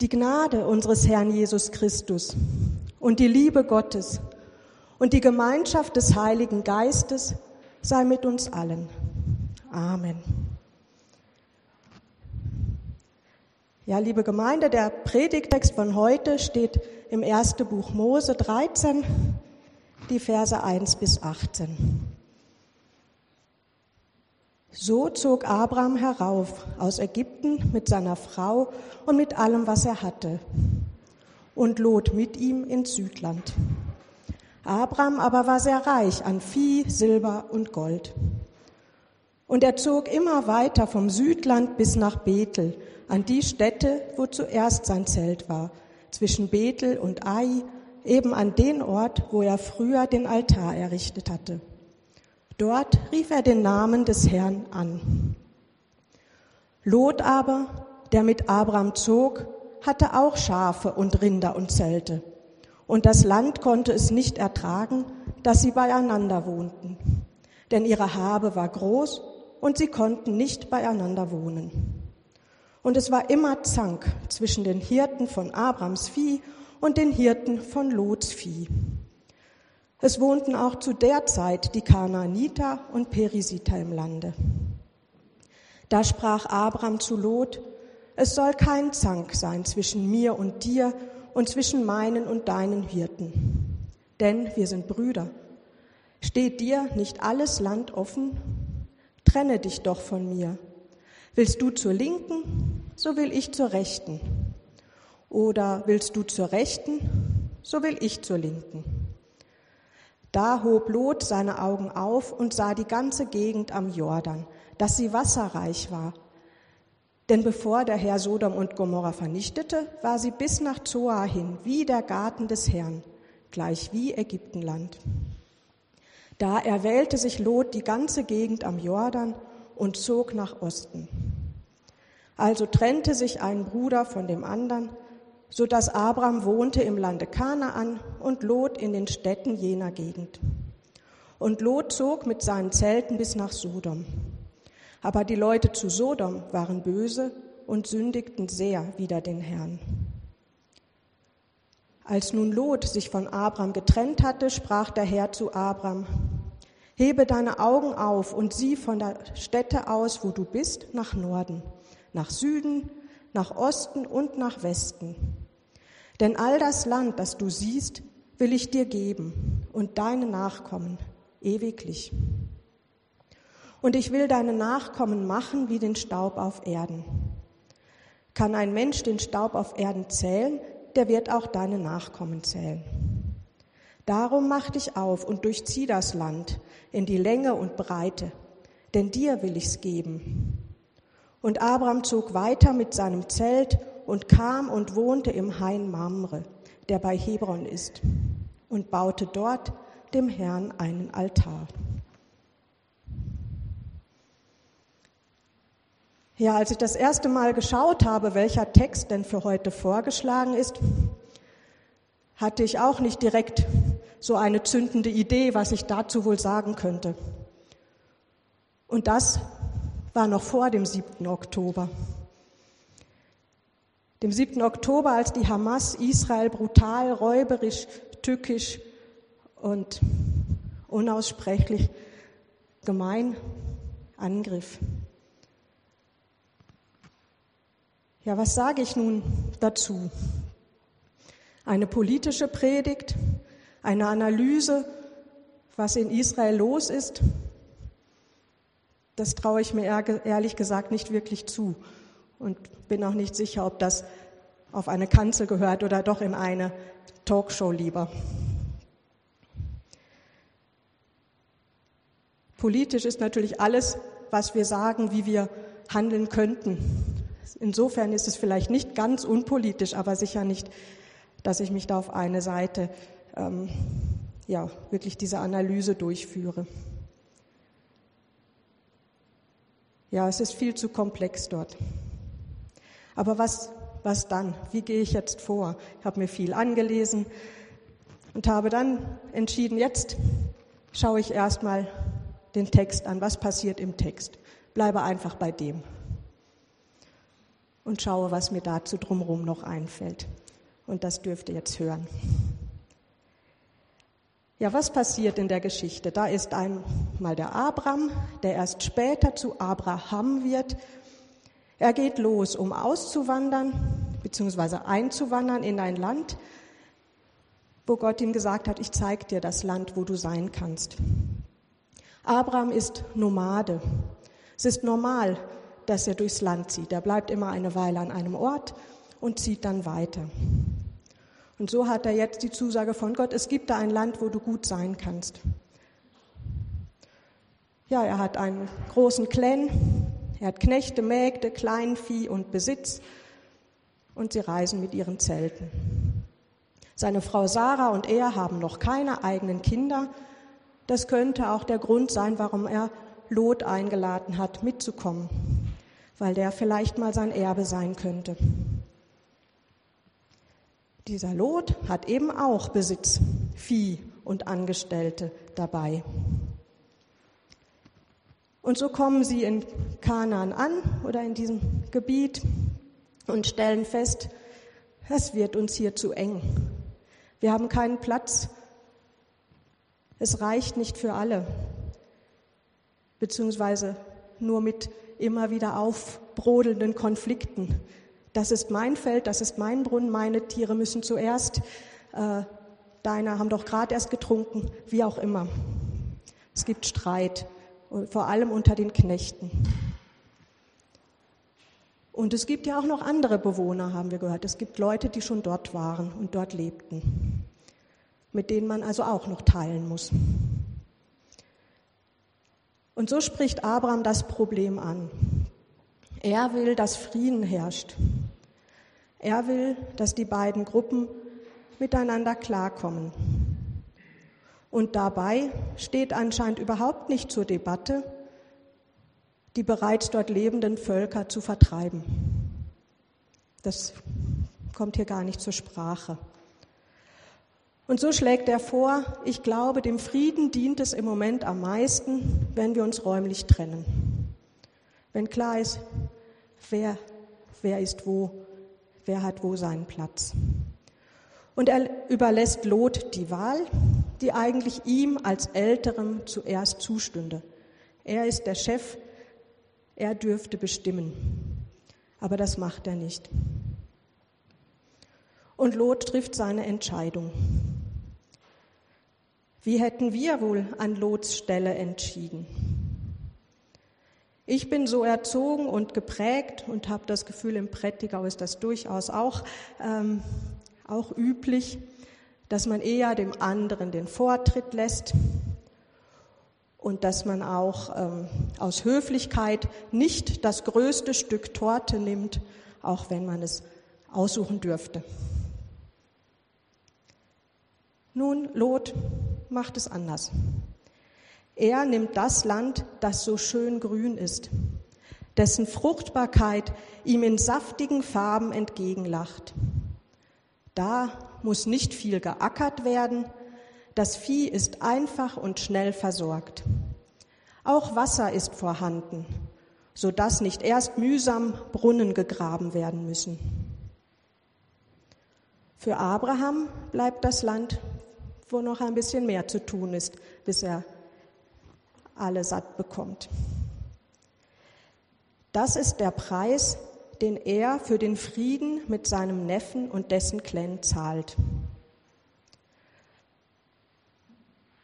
Die Gnade unseres Herrn Jesus Christus und die Liebe Gottes und die Gemeinschaft des Heiligen Geistes sei mit uns allen. Amen. Ja, liebe Gemeinde, der Predigtext von heute steht im ersten Buch Mose 13, die Verse 1 bis 18. So zog Abraham herauf aus Ägypten mit seiner Frau und mit allem, was er hatte, und Lot mit ihm ins Südland. Abraham aber war sehr reich an Vieh, Silber und Gold. Und er zog immer weiter vom Südland bis nach Bethel, an die Stätte, wo zuerst sein Zelt war, zwischen Bethel und Ai, eben an den Ort, wo er früher den Altar errichtet hatte. Dort rief er den Namen des Herrn an. Lot aber, der mit Abraham zog, hatte auch Schafe und Rinder und Zelte. Und das Land konnte es nicht ertragen, dass sie beieinander wohnten. Denn ihre Habe war groß und sie konnten nicht beieinander wohnen. Und es war immer Zank zwischen den Hirten von Abrams Vieh und den Hirten von Lots Vieh. Es wohnten auch zu der Zeit die Kanaaniter und Perisiter im Lande. Da sprach Abram zu Lot, es soll kein Zank sein zwischen mir und dir und zwischen meinen und deinen Hirten. Denn wir sind Brüder. Steht dir nicht alles Land offen? Trenne dich doch von mir. Willst du zur Linken, so will ich zur Rechten. Oder willst du zur Rechten, so will ich zur Linken. Da hob Lot seine Augen auf und sah die ganze Gegend am Jordan, dass sie wasserreich war. Denn bevor der Herr Sodom und Gomorra vernichtete, war sie bis nach Zoar hin wie der Garten des Herrn, gleich wie Ägyptenland. Da erwählte sich Lot die ganze Gegend am Jordan und zog nach Osten. Also trennte sich ein Bruder von dem anderen, so dass Abraham wohnte im Lande Kanaan und Lot in den Städten jener Gegend. Und Lot zog mit seinen Zelten bis nach Sodom. Aber die Leute zu Sodom waren böse und sündigten sehr wider den Herrn. Als nun Lot sich von Abraham getrennt hatte, sprach der Herr zu Abraham, Hebe deine Augen auf und sieh von der Stätte aus, wo du bist, nach Norden, nach Süden, nach Osten und nach Westen. Denn all das Land, das du siehst, will ich dir geben und deine Nachkommen ewiglich. Und ich will deine Nachkommen machen wie den Staub auf Erden. Kann ein Mensch den Staub auf Erden zählen, der wird auch deine Nachkommen zählen. Darum mach dich auf und durchzieh das Land in die Länge und Breite, denn dir will ich's geben und Abraham zog weiter mit seinem Zelt und kam und wohnte im Hain Mamre, der bei Hebron ist, und baute dort dem Herrn einen Altar. Ja, als ich das erste Mal geschaut habe, welcher Text denn für heute vorgeschlagen ist, hatte ich auch nicht direkt so eine zündende Idee, was ich dazu wohl sagen könnte. Und das war noch vor dem 7. Oktober. Dem 7. Oktober, als die Hamas Israel brutal, räuberisch, tückisch und unaussprechlich gemein angriff. Ja, was sage ich nun dazu? Eine politische Predigt, eine Analyse, was in Israel los ist, das traue ich mir ehrlich gesagt nicht wirklich zu und bin auch nicht sicher, ob das auf eine Kanzel gehört oder doch in eine Talkshow lieber. Politisch ist natürlich alles, was wir sagen, wie wir handeln könnten. Insofern ist es vielleicht nicht ganz unpolitisch, aber sicher nicht, dass ich mich da auf eine Seite ähm, ja wirklich diese Analyse durchführe. Ja, es ist viel zu komplex dort. Aber was, was dann? Wie gehe ich jetzt vor? Ich habe mir viel angelesen und habe dann entschieden, jetzt schaue ich erstmal den Text an. Was passiert im Text? Bleibe einfach bei dem. und schaue, was mir dazu drumherum noch einfällt. Und das dürft ihr jetzt hören. Ja, was passiert in der Geschichte? Da ist einmal der Abraham, der erst später zu Abraham wird. Er geht los, um auszuwandern, beziehungsweise einzuwandern in ein Land, wo Gott ihm gesagt hat, ich zeige dir das Land, wo du sein kannst. Abraham ist Nomade. Es ist normal, dass er durchs Land zieht. Er bleibt immer eine Weile an einem Ort und zieht dann weiter. Und so hat er jetzt die Zusage von Gott, es gibt da ein Land, wo du gut sein kannst. Ja, er hat einen großen Clan, er hat Knechte, Mägde, Kleinvieh und Besitz und sie reisen mit ihren Zelten. Seine Frau Sarah und er haben noch keine eigenen Kinder. Das könnte auch der Grund sein, warum er Lot eingeladen hat, mitzukommen, weil der vielleicht mal sein Erbe sein könnte. Dieser Lot hat eben auch Besitz, Vieh und Angestellte dabei. Und so kommen sie in Kanaan an oder in diesem Gebiet und stellen fest, es wird uns hier zu eng. Wir haben keinen Platz. Es reicht nicht für alle, beziehungsweise nur mit immer wieder aufbrodelnden Konflikten das ist mein Feld, das ist mein Brunnen, meine Tiere müssen zuerst, äh, deine haben doch gerade erst getrunken, wie auch immer. Es gibt Streit, vor allem unter den Knechten. Und es gibt ja auch noch andere Bewohner, haben wir gehört. Es gibt Leute, die schon dort waren und dort lebten, mit denen man also auch noch teilen muss. Und so spricht Abraham das Problem an. Er will, dass Frieden herrscht. Er will, dass die beiden Gruppen miteinander klarkommen. Und dabei steht anscheinend überhaupt nicht zur Debatte, die bereits dort lebenden Völker zu vertreiben. Das kommt hier gar nicht zur Sprache. Und so schlägt er vor, ich glaube, dem Frieden dient es im Moment am meisten, wenn wir uns räumlich trennen. Wenn klar ist, wer, wer ist wo wer hat wo seinen Platz. Und er überlässt Lot die Wahl, die eigentlich ihm als Älterem zuerst zustünde. Er ist der Chef, er dürfte bestimmen. Aber das macht er nicht. Und Lot trifft seine Entscheidung. Wie hätten wir wohl an Lots Stelle entschieden? Ich bin so erzogen und geprägt und habe das Gefühl, im Prättigau ist das durchaus auch, ähm, auch üblich, dass man eher dem anderen den Vortritt lässt und dass man auch ähm, aus Höflichkeit nicht das größte Stück Torte nimmt, auch wenn man es aussuchen dürfte. Nun, Lot macht es anders. Er nimmt das Land, das so schön grün ist, dessen Fruchtbarkeit ihm in saftigen Farben entgegenlacht. Da muss nicht viel geackert werden, das Vieh ist einfach und schnell versorgt. Auch Wasser ist vorhanden, so dass nicht erst mühsam Brunnen gegraben werden müssen. Für Abraham bleibt das Land, wo noch ein bisschen mehr zu tun ist, bis er alle satt bekommt. Das ist der Preis, den er für den Frieden mit seinem Neffen und dessen Clan zahlt.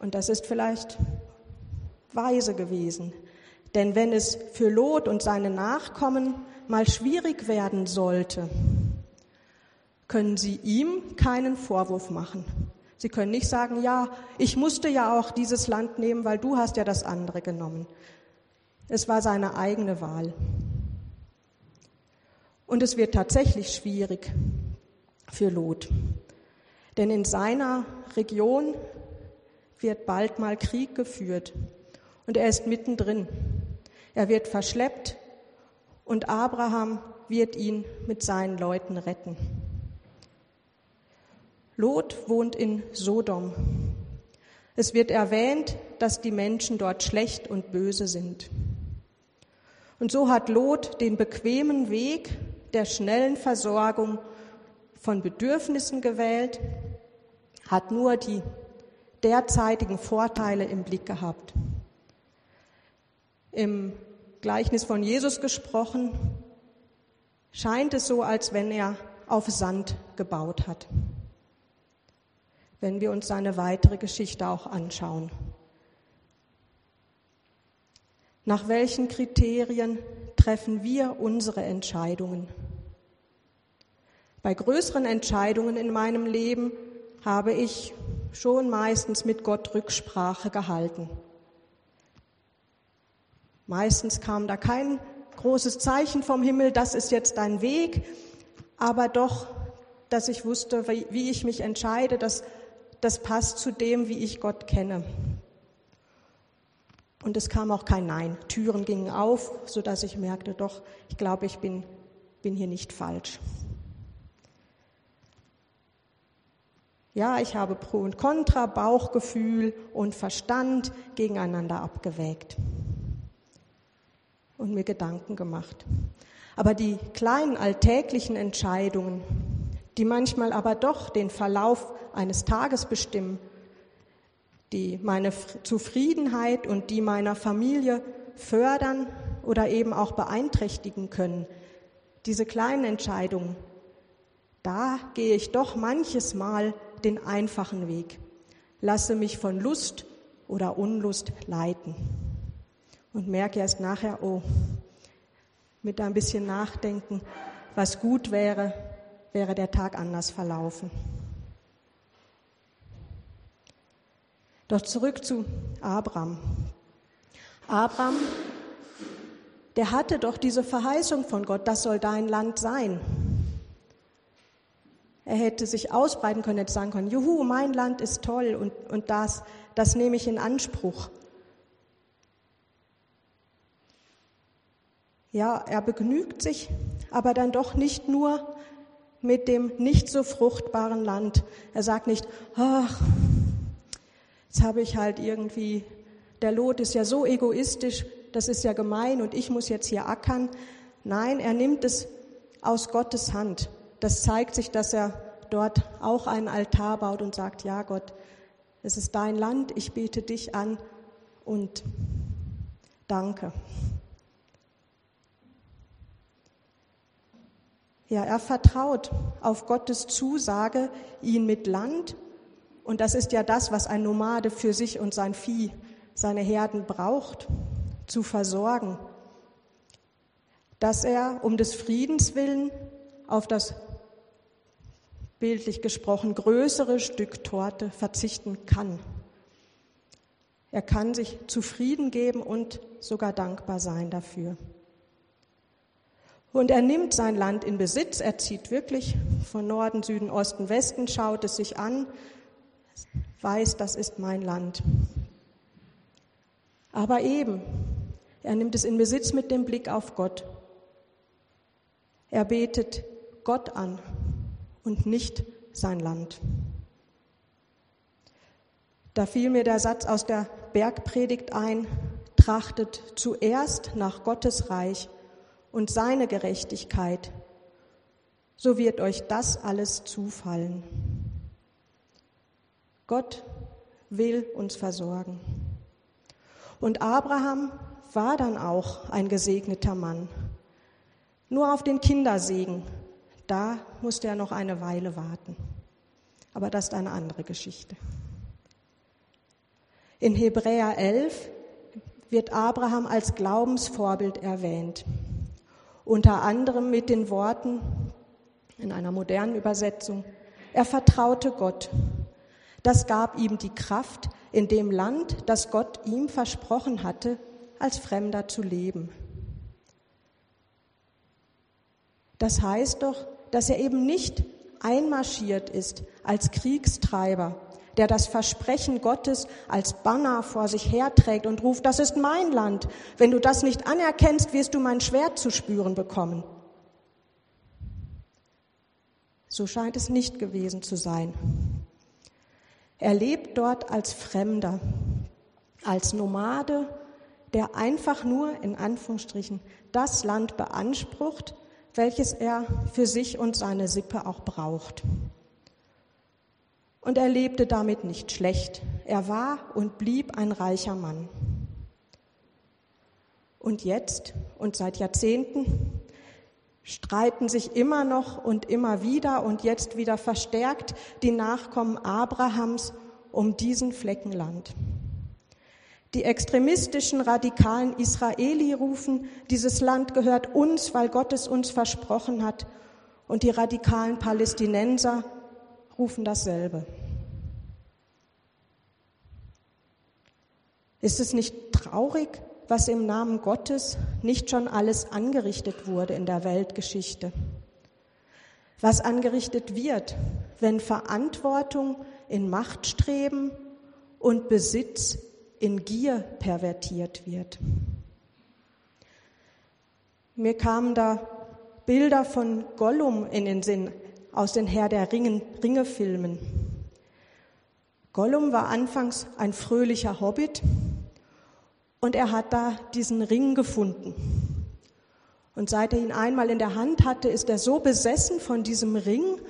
Und das ist vielleicht weise gewesen, denn wenn es für Lot und seine Nachkommen mal schwierig werden sollte, können sie ihm keinen Vorwurf machen. Sie können nicht sagen, ja, ich musste ja auch dieses Land nehmen, weil du hast ja das andere genommen. Es war seine eigene Wahl. Und es wird tatsächlich schwierig für Lot. Denn in seiner Region wird bald mal Krieg geführt und er ist mittendrin. Er wird verschleppt und Abraham wird ihn mit seinen Leuten retten. Lot wohnt in Sodom. Es wird erwähnt, dass die Menschen dort schlecht und böse sind. Und so hat Lot den bequemen Weg der schnellen Versorgung von Bedürfnissen gewählt, hat nur die derzeitigen Vorteile im Blick gehabt. Im Gleichnis von Jesus gesprochen, scheint es so, als wenn er auf Sand gebaut hat, wenn wir uns seine weitere Geschichte auch anschauen. Nach welchen Kriterien treffen wir unsere Entscheidungen? Bei größeren Entscheidungen in meinem Leben habe ich schon meistens mit Gott Rücksprache gehalten. Meistens kam da kein großes Zeichen vom Himmel, das ist jetzt dein Weg, aber doch, dass ich wusste, wie ich mich entscheide, das, das passt zu dem, wie ich Gott kenne. Und es kam auch kein Nein. Türen gingen auf, sodass ich merkte, doch, ich glaube, ich bin, bin hier nicht falsch. Ja, ich habe Pro und Contra, Bauchgefühl und Verstand gegeneinander abgewägt und mir Gedanken gemacht. Aber die kleinen alltäglichen Entscheidungen, die manchmal aber doch den Verlauf eines Tages bestimmen, die meine Zufriedenheit und die meiner Familie fördern oder eben auch beeinträchtigen können, diese kleinen Entscheidungen, da gehe ich doch manches Mal den einfachen Weg, lasse mich von Lust oder Unlust leiten. Und merke erst nachher, oh, mit ein bisschen Nachdenken, was gut wäre, wäre der Tag anders verlaufen. Doch zurück zu Abraham. Abraham, der hatte doch diese Verheißung von Gott, das soll dein Land sein. Er hätte sich ausbreiten können, hätte sagen können, juhu, mein Land ist toll und, und das, das nehme ich in Anspruch. Ja, er begnügt sich, aber dann doch nicht nur mit dem nicht so fruchtbaren Land. Er sagt nicht, ach, jetzt habe ich halt irgendwie, der Lot ist ja so egoistisch, das ist ja gemein und ich muss jetzt hier ackern. Nein, er nimmt es aus Gottes Hand das zeigt sich, dass er dort auch einen Altar baut und sagt, ja Gott, es ist dein Land, ich bete dich an und danke. Ja, er vertraut auf Gottes Zusage, ihn mit Land, und das ist ja das, was ein Nomade für sich und sein Vieh, seine Herden braucht, zu versorgen, dass er um des Friedens willen auf das bildlich gesprochen, größere Stück Torte verzichten kann. Er kann sich zufrieden geben und sogar dankbar sein dafür. Und er nimmt sein Land in Besitz, er zieht wirklich von Norden, Süden, Osten, Westen, schaut es sich an, weiß, das ist mein Land. Aber eben, er nimmt es in Besitz mit dem Blick auf Gott. Er betet Gott an und nicht sein Land. Da fiel mir der Satz aus der Bergpredigt ein, trachtet zuerst nach Gottes Reich und seine Gerechtigkeit, so wird euch das alles zufallen. Gott will uns versorgen. Und Abraham war dann auch ein gesegneter Mann. Nur auf den Kindersegen da musste er noch eine Weile warten. Aber das ist eine andere Geschichte. In Hebräer 11 wird Abraham als Glaubensvorbild erwähnt. Unter anderem mit den Worten in einer modernen Übersetzung, er vertraute Gott. Das gab ihm die Kraft, in dem Land, das Gott ihm versprochen hatte, als Fremder zu leben. Das heißt doch, dass er eben nicht einmarschiert ist als Kriegstreiber, der das Versprechen Gottes als Banner vor sich herträgt und ruft, das ist mein Land. Wenn du das nicht anerkennst, wirst du mein Schwert zu spüren bekommen. So scheint es nicht gewesen zu sein. Er lebt dort als Fremder, als Nomade, der einfach nur in Anführungsstrichen das Land beansprucht, welches er für sich und seine Sippe auch braucht. Und er lebte damit nicht schlecht. Er war und blieb ein reicher Mann. Und jetzt und seit Jahrzehnten streiten sich immer noch und immer wieder und jetzt wieder verstärkt die Nachkommen Abrahams um diesen Flecken Land. Die extremistischen radikalen Israeli rufen, dieses Land gehört uns, weil Gott es uns versprochen hat. Und die radikalen Palästinenser rufen dasselbe. Ist es nicht traurig, was im Namen Gottes nicht schon alles angerichtet wurde in der Weltgeschichte? Was angerichtet wird, wenn Verantwortung in Machtstreben und Besitz in Gier pervertiert wird. Mir kamen da Bilder von Gollum in den Sinn aus den Herr der Ringe-Filmen. Gollum war anfangs ein fröhlicher Hobbit und er hat da diesen Ring gefunden. Und seit er ihn einmal in der Hand hatte, ist er so besessen von diesem Ring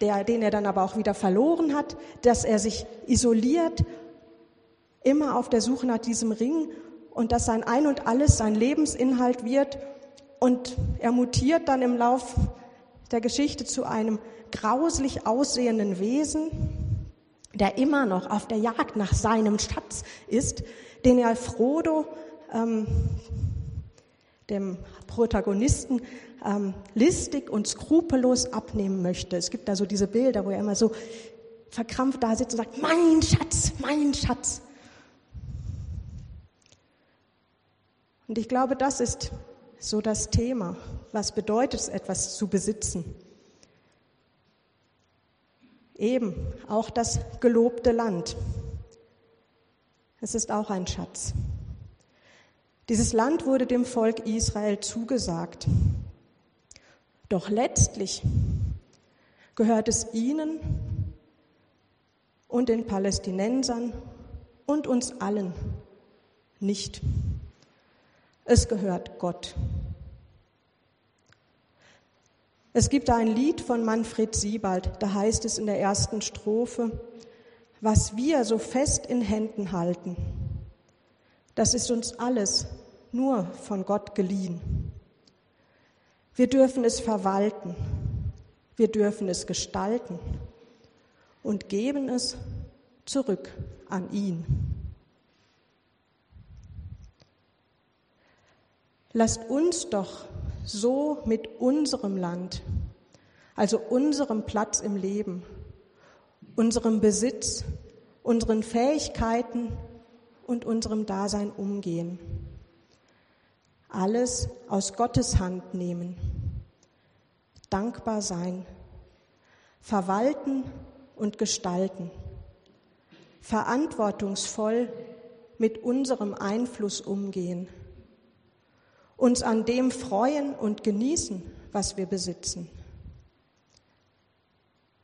der, den er dann aber auch wieder verloren hat, dass er sich isoliert, immer auf der Suche nach diesem Ring und dass sein Ein und alles sein Lebensinhalt wird und er mutiert dann im Lauf der Geschichte zu einem grauslich aussehenden Wesen, der immer noch auf der Jagd nach seinem Schatz ist, den er Frodo, ähm, dem Protagonisten, ähm, listig und skrupellos abnehmen möchte. Es gibt da so diese Bilder, wo er immer so verkrampft da sitzt und sagt, mein Schatz, mein Schatz. Und ich glaube, das ist so das Thema. Was bedeutet es, etwas zu besitzen? Eben auch das gelobte Land. Es ist auch ein Schatz. Dieses Land wurde dem Volk Israel zugesagt. Doch letztlich gehört es ihnen und den Palästinensern und uns allen nicht. Es gehört Gott. Es gibt ein Lied von Manfred Siebald, da heißt es in der ersten Strophe, was wir so fest in Händen halten, das ist uns alles nur von Gott geliehen. Wir dürfen es verwalten, wir dürfen es gestalten und geben es zurück an ihn. Lasst uns doch so mit unserem Land, also unserem Platz im Leben, unserem Besitz, unseren Fähigkeiten und unserem Dasein umgehen. Alles aus Gottes Hand nehmen, dankbar sein, verwalten und gestalten, verantwortungsvoll mit unserem Einfluss umgehen, uns an dem freuen und genießen, was wir besitzen,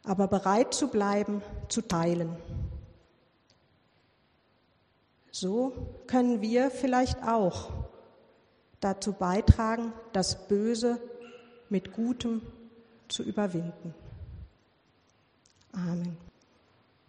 aber bereit zu bleiben, zu teilen. So können wir vielleicht auch dazu beitragen, das Böse mit Gutem zu überwinden. Amen.